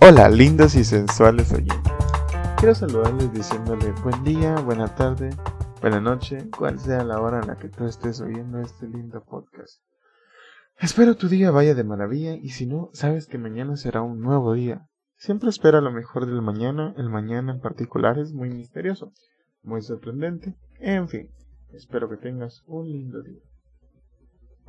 Hola, lindos y sensuales oyentes. Quiero saludarles diciéndoles buen día, buena tarde, buena noche, cual sea la hora en la que tú estés oyendo este lindo podcast. Espero tu día vaya de maravilla y si no, sabes que mañana será un nuevo día. Siempre espera lo mejor del mañana, el mañana en particular es muy misterioso, muy sorprendente, en fin, espero que tengas un lindo día.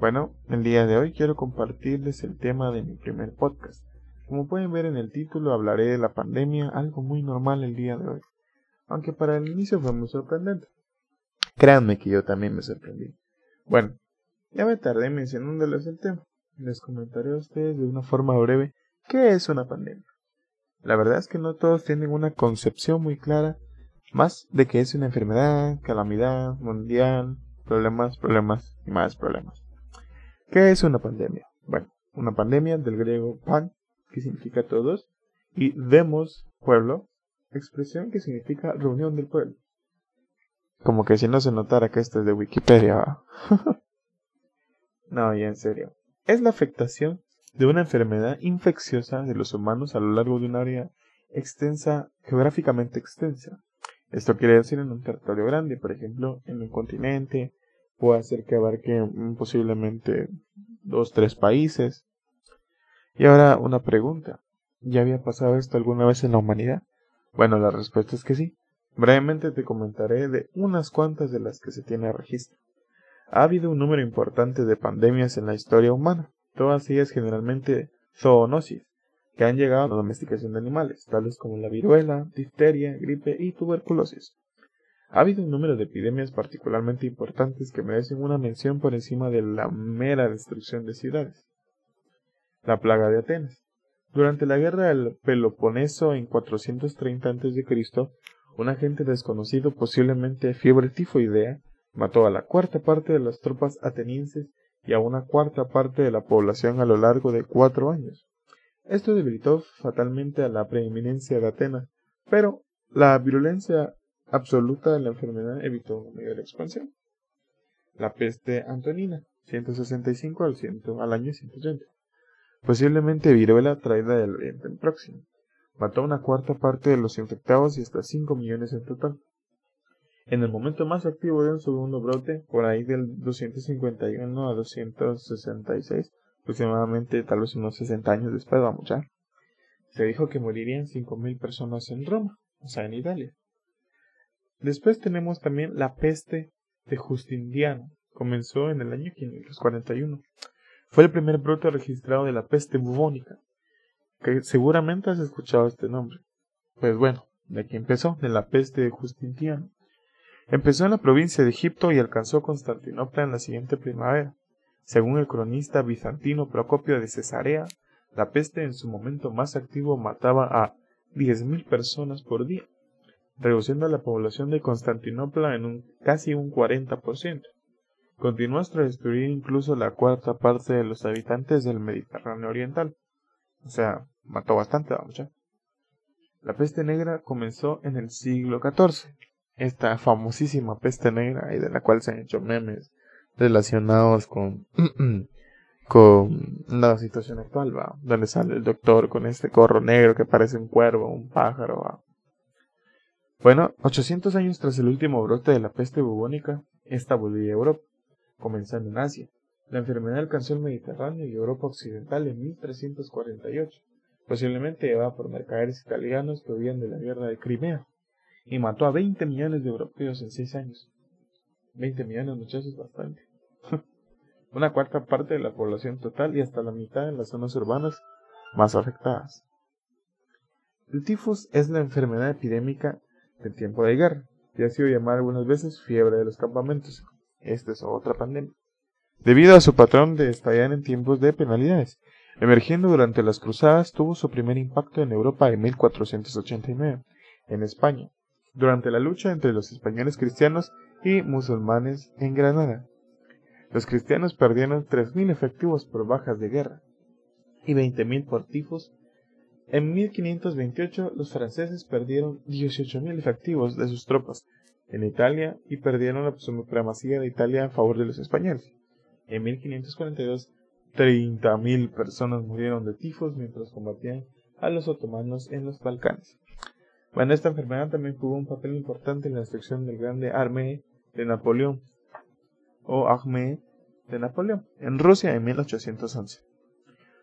Bueno, el día de hoy quiero compartirles el tema de mi primer podcast. Como pueden ver en el título hablaré de la pandemia, algo muy normal el día de hoy, aunque para el inicio fue muy sorprendente. Créanme que yo también me sorprendí. Bueno, ya me tardé mencionándoles el tema. Les comentaré a ustedes de una forma breve qué es una pandemia. La verdad es que no todos tienen una concepción muy clara más de que es una enfermedad, calamidad mundial, problemas, problemas y más problemas. ¿Qué es una pandemia? Bueno, una pandemia del griego pan, que significa todos, y demos, pueblo, expresión que significa reunión del pueblo. Como que si no se notara que esto es de Wikipedia. no, ya en serio. Es la afectación de una enfermedad infecciosa de los humanos a lo largo de un área extensa, geográficamente extensa. Esto quiere decir en un territorio grande, por ejemplo, en un continente, puede hacer que abarque posiblemente dos, tres países. Y ahora una pregunta. ¿Ya había pasado esto alguna vez en la humanidad? Bueno, la respuesta es que sí. Brevemente te comentaré de unas cuantas de las que se tiene registro. Ha habido un número importante de pandemias en la historia humana, todas ellas generalmente zoonosis, que han llegado a la domesticación de animales, tales como la viruela, difteria, gripe y tuberculosis. Ha habido un número de epidemias particularmente importantes que merecen una mención por encima de la mera destrucción de ciudades. La plaga de Atenas. Durante la guerra del Peloponeso en 430 a.C., un agente desconocido, posiblemente fiebre tifoidea, mató a la cuarta parte de las tropas atenienses y a una cuarta parte de la población a lo largo de cuatro años. Esto debilitó fatalmente a la preeminencia de Atenas, pero la virulencia absoluta de la enfermedad evitó una mayor expansión. La peste antonina, 165 al, 100, al año 180. Posiblemente viruela traída del Oriente Próximo. Mató una cuarta parte de los infectados y hasta 5 millones en total. En el momento más activo de un segundo brote, por ahí del 251 a 266, aproximadamente tal vez unos 60 años después, vamos ya, se dijo que morirían 5.000 personas en Roma, o sea, en Italia. Después tenemos también la peste de Justiniano. Comenzó en el año 541. Fue el primer brote registrado de la peste bubónica, que seguramente has escuchado este nombre. Pues bueno, de aquí empezó, de la peste de Justiniano. Empezó en la provincia de Egipto y alcanzó Constantinopla en la siguiente primavera. Según el cronista bizantino Procopio de Cesarea, la peste en su momento más activo mataba a 10.000 personas por día reduciendo la población de Constantinopla en un, casi un 40%. Continuó hasta destruir incluso la cuarta parte de los habitantes del Mediterráneo Oriental. O sea, mató bastante, vamos ya. La peste negra comenzó en el siglo XIV. Esta famosísima peste negra, y de la cual se han hecho memes relacionados con, con la situación actual, ¿va? donde sale el doctor con este gorro negro que parece un cuervo, un pájaro, ¿va? Bueno, 800 años tras el último brote de la peste bubónica, esta volvió a Europa, comenzando en Asia. La enfermedad alcanzó el Mediterráneo y Europa Occidental en 1348, posiblemente llevada por mercaderes italianos que huían de la guerra de Crimea, y mató a 20 millones de europeos en 6 años. 20 millones, muchachos, bastante. Una cuarta parte de la población total y hasta la mitad en las zonas urbanas más afectadas. El tifus es la enfermedad epidémica del tiempo de guerra, y ha sido llamada algunas veces fiebre de los campamentos. Esta es otra pandemia. Debido a su patrón de estallar en tiempos de penalidades, emergiendo durante las cruzadas, tuvo su primer impacto en Europa en 1489, en España, durante la lucha entre los españoles cristianos y musulmanes en Granada. Los cristianos perdieron 3.000 efectivos por bajas de guerra y 20.000 por tifos en 1528 los franceses perdieron 18.000 efectivos de sus tropas en Italia y perdieron la supremacía de Italia a favor de los españoles. En 1542 30.000 personas murieron de tifos mientras combatían a los otomanos en los Balcanes. Bueno, esta enfermedad también jugó un papel importante en la destrucción del grande Armée de Napoleón, o Armée de Napoleón, en Rusia en 1811.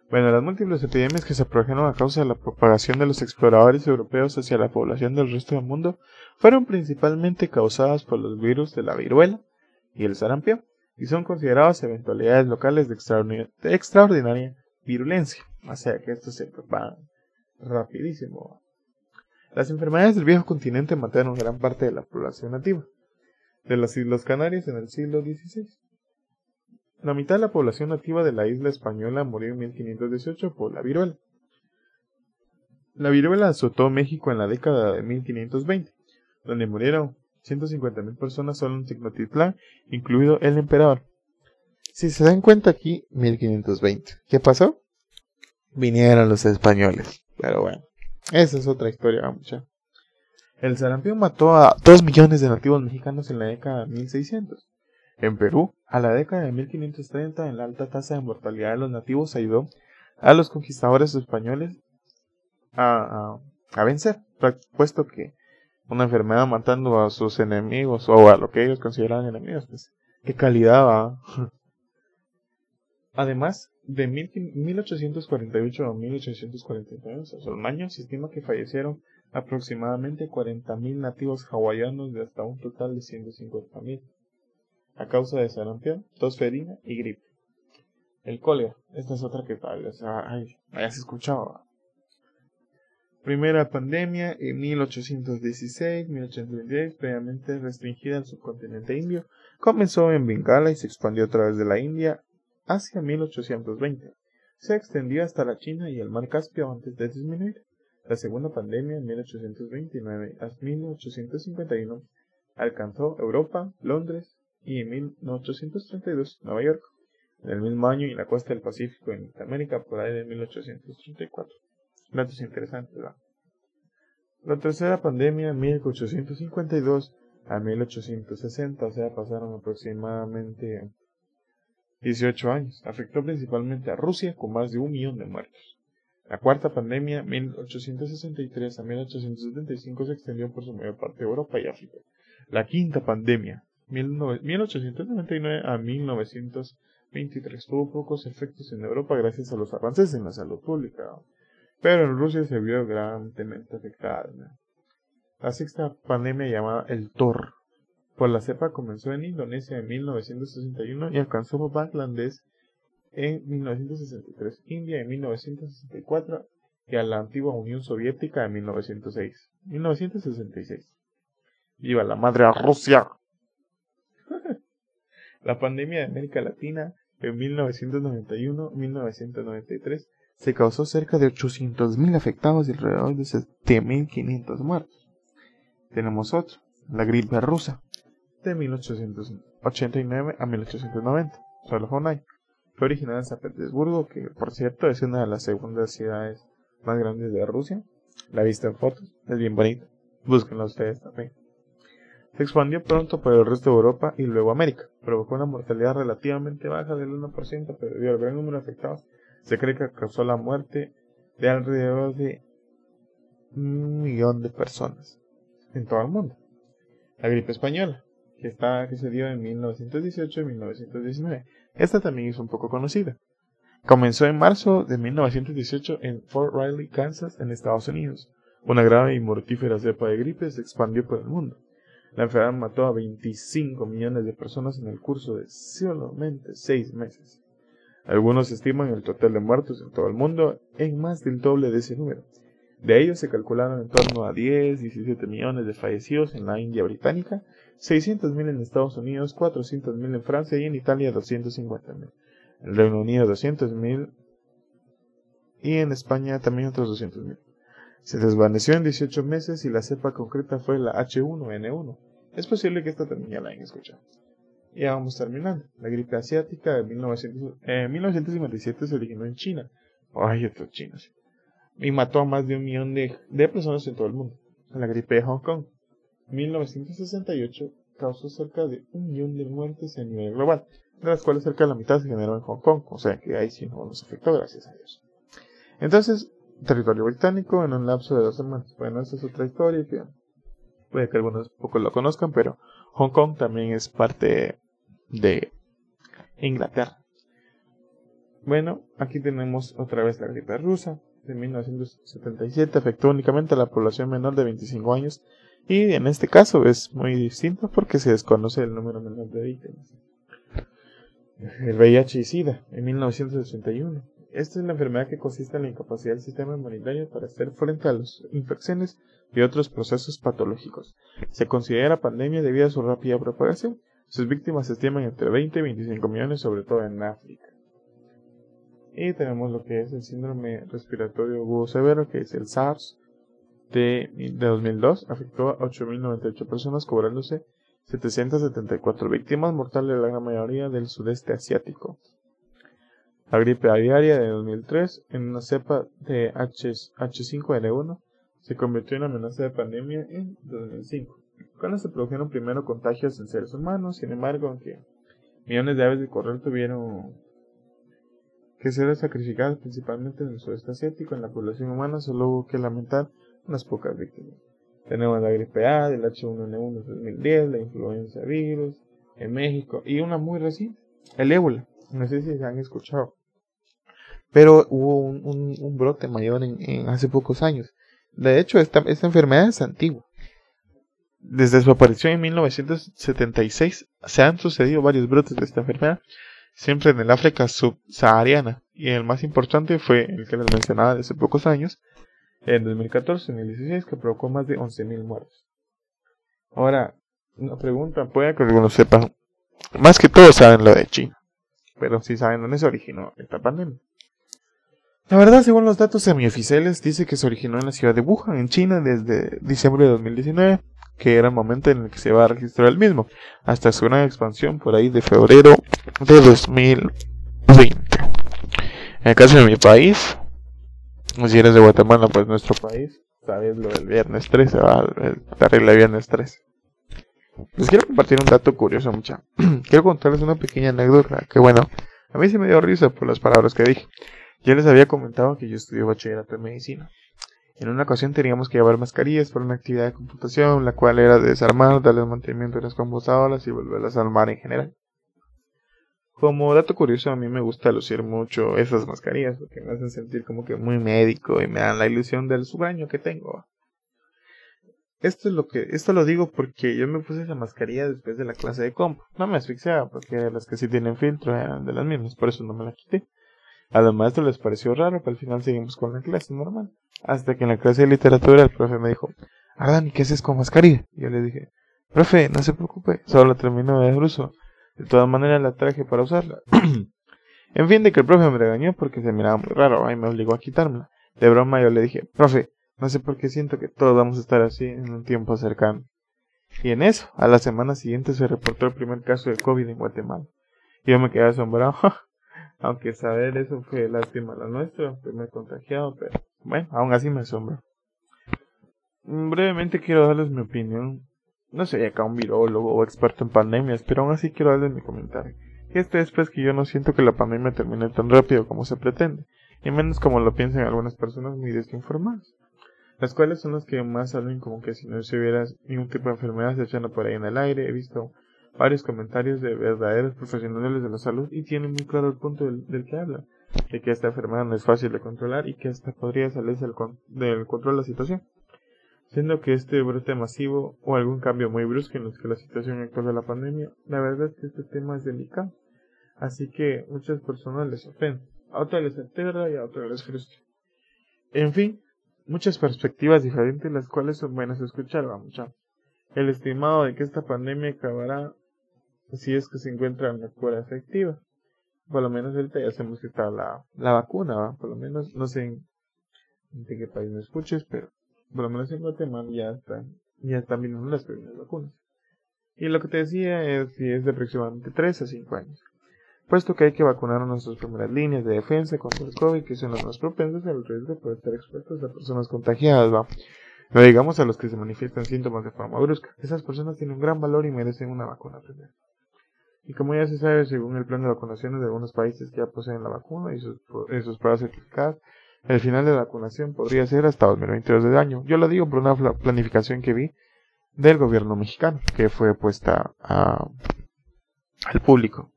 Bueno, las múltiples epidemias que se produjeron a causa de la propagación de los exploradores europeos hacia la población del resto del mundo fueron principalmente causadas por los virus de la viruela y el sarampión, y son consideradas eventualidades locales de, extraordinaria virulencia, o sea que esto se propaga rapidísimo. Las enfermedades del viejo continente mataron gran parte de la población nativa de las Islas Canarias en el siglo XVI. La mitad de la población nativa de la isla española murió en 1518 por la viruela. La viruela azotó México en la década de 1520, donde murieron 150.000 personas solo en Tecnotitlán, incluido el emperador. Si se dan cuenta aquí, 1520. ¿Qué pasó? Vinieron los españoles. Pero bueno, esa es otra historia, mucha. El sarampión mató a 2 millones de nativos mexicanos en la década de 1600. En Perú, a la década de 1530, en la alta tasa de mortalidad de los nativos ayudó a los conquistadores españoles a, vencer, puesto que una enfermedad matando a sus enemigos o a lo que ellos consideraban enemigos, pues qué calidad va. Además, de 1848 a 1849, o años, se estima que fallecieron aproximadamente 40.000 nativos hawaianos de hasta un total de 150.000 a causa de sarampión, tosferina y gripe. El cólera, esta es otra que tal vez hayas escuchado. Primera pandemia en 1816-1826, previamente restringida al subcontinente indio, comenzó en Bengala y se expandió a través de la India hacia 1820. Se extendió hasta la China y el mar Caspio antes de disminuir. La segunda pandemia en 1829 a 1851 alcanzó Europa, Londres, y en 1832 Nueva York. En el mismo año y en la costa del Pacífico en América por ahí de 1834. Datos interesantes, ¿verdad? La tercera pandemia en 1852 a 1860, o sea, pasaron aproximadamente 18 años. Afectó principalmente a Rusia con más de un millón de muertos. La cuarta pandemia, 1863 a 1875, se extendió por su mayor parte de Europa y África. La quinta pandemia, 1899 a 1923 tuvo pocos efectos en Europa gracias a los avances en la salud pública, pero en Rusia se vio grandemente afectada. La sexta pandemia llamada el TOR por la cepa comenzó en Indonesia en 1961 y alcanzó Bangladesh en 1963, India en 1964 y a la antigua Unión Soviética en 1906. 1966. ¡Viva la madre Rusia! La pandemia de América Latina en 1991-1993 se causó cerca de 800.000 afectados y alrededor de 7.500 muertos. Tenemos otro, la gripe rusa, de 1889 a 1890, solo fue un año. Fue originada en San Petersburgo, que por cierto es una de las segundas ciudades más grandes de Rusia. La vista en fotos, es bien bonita. Búsquenla ustedes también. Se expandió pronto por el resto de Europa y luego América. Provocó una mortalidad relativamente baja del 1%, pero debido al gran número de afectados, se cree que causó la muerte de alrededor de un millón de personas en todo el mundo. La gripe española, que, que se dio en 1918 y 1919. Esta también es un poco conocida. Comenzó en marzo de 1918 en Fort Riley, Kansas, en Estados Unidos. Una grave y mortífera cepa de gripe se expandió por el mundo. La enfermedad mató a 25 millones de personas en el curso de solamente 6 meses. Algunos estiman el total de muertos en todo el mundo en más del doble de ese número. De ellos se calcularon en torno a 10, 17 millones de fallecidos en la India británica, 600.000 en Estados Unidos, 400.000 en Francia y en Italia 250.000. En Reino Unido 200.000 y en España también otros 200.000. Se desvaneció en 18 meses y la cepa concreta fue la H1N1. Es posible que esta también ya la hayan escuchado. Ya vamos terminando. La gripe asiática de 1957 se originó en China. Ay, estos chinos. Y mató a más de un millón de, de personas en todo el mundo. La gripe de Hong Kong. 1968 causó cerca de un millón de muertes a nivel global. de las cuales cerca de la mitad se generó en Hong Kong, o sea que ahí sí no nos afectó, gracias a Dios. Entonces, territorio británico en un lapso de dos semanas. Bueno, esa es otra historia que puede que algunos pocos lo conozcan, pero Hong Kong también es parte de Inglaterra. Bueno, aquí tenemos otra vez la gripe rusa de 1977, afectó únicamente a la población menor de 25 años y en este caso es muy distinto porque se desconoce el número menor de víctimas. El VIH y SIDA en 1981. Esta es la enfermedad que consiste en la incapacidad del sistema inmunitario para hacer frente a las infecciones y otros procesos patológicos. Se considera pandemia debido a su rápida propagación. Sus víctimas se estiman entre 20 y 25 millones, sobre todo en África. Y tenemos lo que es el síndrome respiratorio agudo severo, que es el SARS de, 2002. Afectó a 8.098 personas, cobrándose 774 víctimas mortales, la gran mayoría del sudeste asiático. La gripe aviaria de 2003, en una cepa de H, H5N1, se convirtió en amenaza de pandemia en 2005, cuando se produjeron primero contagios en seres humanos. Sin embargo, aunque millones de aves de corral tuvieron que ser sacrificadas principalmente en el sudeste asiático, en la población humana solo hubo que lamentar unas pocas víctimas. Tenemos la gripe A, del H1N1 de 2010, la influenza virus en México y una muy reciente, el ébola. No sé si se han escuchado. Pero hubo un, brote mayor en, hace pocos años. De hecho, esta, enfermedad es antigua. Desde su aparición en 1976 se han sucedido varios brotes de esta enfermedad siempre en el África subsahariana, y el más importante fue el que les mencionaba hace pocos años, en 2014, en el 16, que provocó más de 11.000 muertos. Ahora, una pregunta, puede que algunos sepan, más que todos saben lo de China, pero si saben dónde se originó esta pandemia. La verdad, según los datos semioficiales, dice que se originó en la ciudad de Wuhan, en China, desde diciembre de 2019, que era el momento en el que se va a registrar el mismo, hasta su gran expansión por ahí de febrero de 2020. En el caso de mi país, si eres de Guatemala, pues nuestro país, sabes lo del viernes 13, el terrible viernes 13. Les quiero compartir un dato curioso, mucha. quiero contarles una pequeña anécdota que, bueno, a mí sí me dio risa por las palabras que dije. Ya les había comentado que yo estudio bachillerato en medicina. En una ocasión teníamos que llevar mascarillas para una actividad de computación, la cual era desarmar, darles mantenimiento a las computadoras y volverlas a armar en general. Como dato curioso, a mí me gusta lucir mucho esas mascarillas porque me hacen sentir como que muy médico y me dan la ilusión del subaño que tengo. Esto es lo que, esto lo digo porque yo me puse esa mascarilla después de la clase de comp. No me asfixiaba porque las que sí tienen filtro eran de las mismas, por eso no me la quité. A los maestros les pareció raro, pero al final seguimos con la clase normal. Hasta que en la clase de literatura el profe me dijo, Ardan, ¿qué haces con mascarilla? Y yo le dije, profe, no se preocupe, solo termino de uso. De todas maneras la traje para usarla. en fin, de que el profe me regañó porque se miraba muy raro y me obligó a quitármela. De broma yo le dije, profe, no sé por qué siento que todos vamos a estar así en un tiempo cercano. Y en eso, a la semana siguiente se reportó el primer caso de COVID en Guatemala. Y yo me quedé asombrado. Aunque saber eso fue lástima la nuestra, primer contagiado, pero bueno, aún así me asombra. Brevemente quiero darles mi opinión. No soy acá un virólogo o experto en pandemias, pero aún así quiero darles mi comentario. Y este es pues que yo no siento que la pandemia termine tan rápido como se pretende, y menos como lo piensan algunas personas muy desinformadas. Las cuales son las que más salen como que si no se hubiera ningún tipo de enfermedad se echando por ahí en el aire. He visto varios comentarios de verdaderos profesionales de la salud y tienen muy claro el punto del, que habla, de que esta enfermedad no es fácil de controlar y que hasta podría salirse del, control de la situación, siendo que este brote masivo o algún cambio muy brusco en los que la situación actual de la pandemia, la verdad es que este tema es delicado, así que muchas personas les ofenden, a otras les aterra y a otras les frustra. En fin, muchas perspectivas diferentes las cuales son buenas escuchar, vamos El estimado de que esta pandemia acabará si es que se encuentra una cura efectiva. Por lo menos ahorita ya sabemos que está la, la vacuna, ¿va? por lo menos no sé en, de qué país me escuches, pero por lo menos en Guatemala ya están, ya están viniendo las primeras vacunas. Y lo que te decía es si es de aproximadamente 3 a 5 años. Puesto que hay que vacunar a nuestras primeras líneas de defensa contra el COVID, que son las más propensas al riesgo de poder estar expuestos a personas contagiadas, ¿va? No digamos a los que se manifiestan síntomas de forma brusca. Esas personas tienen un gran valor y merecen una vacuna primero. Y como ya se sabe, según el plan de vacunación de algunos países que ya poseen la vacuna y sus, pruebas certificadas, el final de la vacunación podría ser hasta 2022 de año. Yo lo digo por una planificación que vi del gobierno mexicano, que fue puesta a, al público.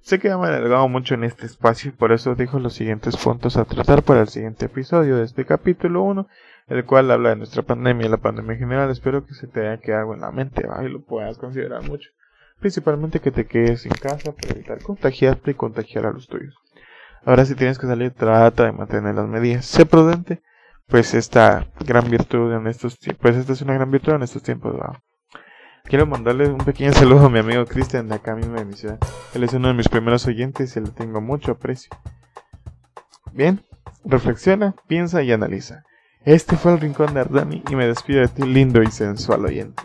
Sé que me he alargado mucho en este espacio y por eso dejo los siguientes puntos a tratar para el siguiente episodio de este capítulo 1, el cual habla de nuestra pandemia y la pandemia en general. Espero que se te haya quedado en la mente y lo puedas considerar mucho. Principalmente que te quedes en casa para evitar contagiarte y contagiar a los tuyos. Ahora si tienes que salir, trata de mantener las medidas. Sé prudente, pues esta gran virtud en estos pues esta es una gran virtud en estos tiempos. Quiero mandarle un pequeño saludo a mi amigo Cristian de acá mismo de mi ciudad. Él es uno de mis primeros oyentes y le tengo mucho aprecio. Bien, reflexiona, piensa y analiza. Este fue el Rincón de Ardani y me despido de ti lindo y sensual oyente.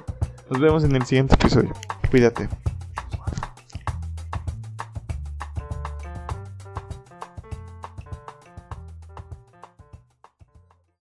Nos vemos en el siguiente episodio. Cuídate.